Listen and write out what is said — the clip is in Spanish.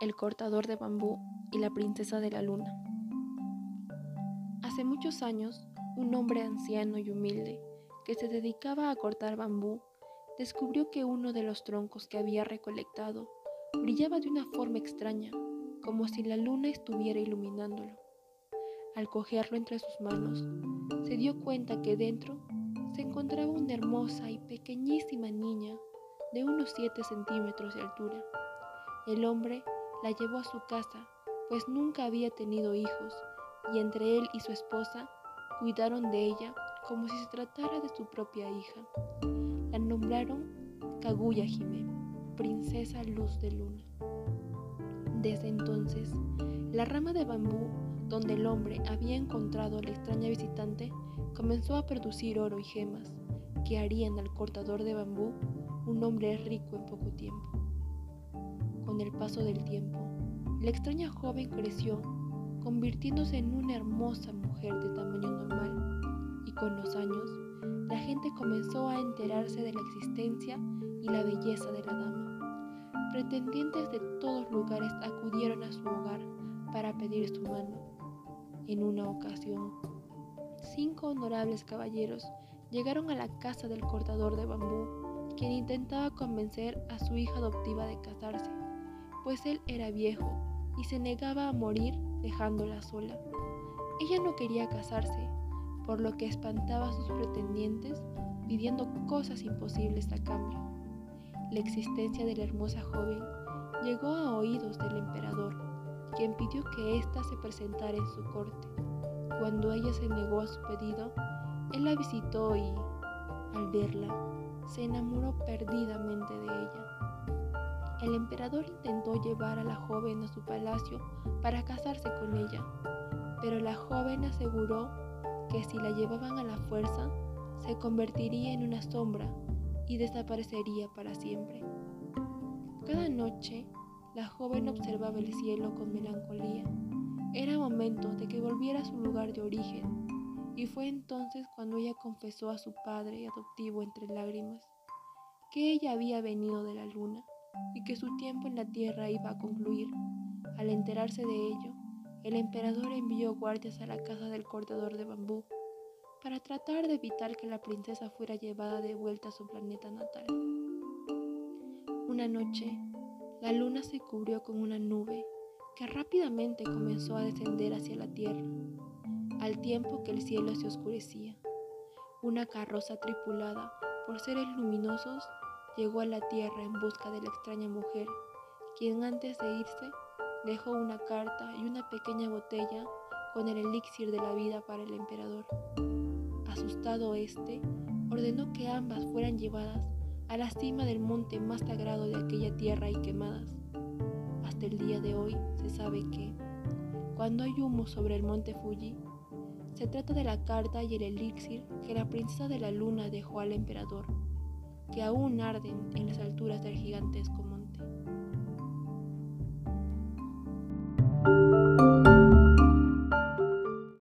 El cortador de bambú y la princesa de la luna. Hace muchos años, un hombre anciano y humilde que se dedicaba a cortar bambú descubrió que uno de los troncos que había recolectado brillaba de una forma extraña, como si la luna estuviera iluminándolo. Al cogerlo entre sus manos, se dio cuenta que dentro se encontraba una hermosa y pequeñísima niña de unos 7 centímetros de altura. El hombre la llevó a su casa, pues nunca había tenido hijos, y entre él y su esposa cuidaron de ella como si se tratara de su propia hija. La nombraron Kaguya Hime, princesa luz de luna. Desde entonces, la rama de bambú donde el hombre había encontrado a la extraña visitante comenzó a producir oro y gemas que harían al cortador de bambú un hombre rico en poco tiempo. El paso del tiempo, la extraña joven creció, convirtiéndose en una hermosa mujer de tamaño normal, y con los años, la gente comenzó a enterarse de la existencia y la belleza de la dama. Pretendientes de todos lugares acudieron a su hogar para pedir su mano. En una ocasión, cinco honorables caballeros llegaron a la casa del cortador de bambú, quien intentaba convencer a su hija adoptiva de casarse pues él era viejo y se negaba a morir dejándola sola. Ella no quería casarse, por lo que espantaba a sus pretendientes pidiendo cosas imposibles a cambio. La existencia de la hermosa joven llegó a oídos del emperador, quien pidió que ésta se presentara en su corte. Cuando ella se negó a su pedido, él la visitó y, al verla, se enamoró perdidamente de ella. El emperador intentó llevar a la joven a su palacio para casarse con ella, pero la joven aseguró que si la llevaban a la fuerza, se convertiría en una sombra y desaparecería para siempre. Cada noche, la joven observaba el cielo con melancolía. Era momento de que volviera a su lugar de origen, y fue entonces cuando ella confesó a su padre adoptivo entre lágrimas que ella había venido de la luna y que su tiempo en la tierra iba a concluir. Al enterarse de ello, el emperador envió guardias a la casa del cortador de bambú para tratar de evitar que la princesa fuera llevada de vuelta a su planeta natal. Una noche, la luna se cubrió con una nube que rápidamente comenzó a descender hacia la tierra, al tiempo que el cielo se oscurecía. Una carroza tripulada por seres luminosos llegó a la tierra en busca de la extraña mujer, quien antes de irse dejó una carta y una pequeña botella con el elixir de la vida para el emperador. Asustado este, ordenó que ambas fueran llevadas a la cima del monte más sagrado de aquella tierra y quemadas. Hasta el día de hoy se sabe que, cuando hay humo sobre el monte Fuji, se trata de la carta y el elixir que la princesa de la luna dejó al emperador que aún arden en las alturas del gigantesco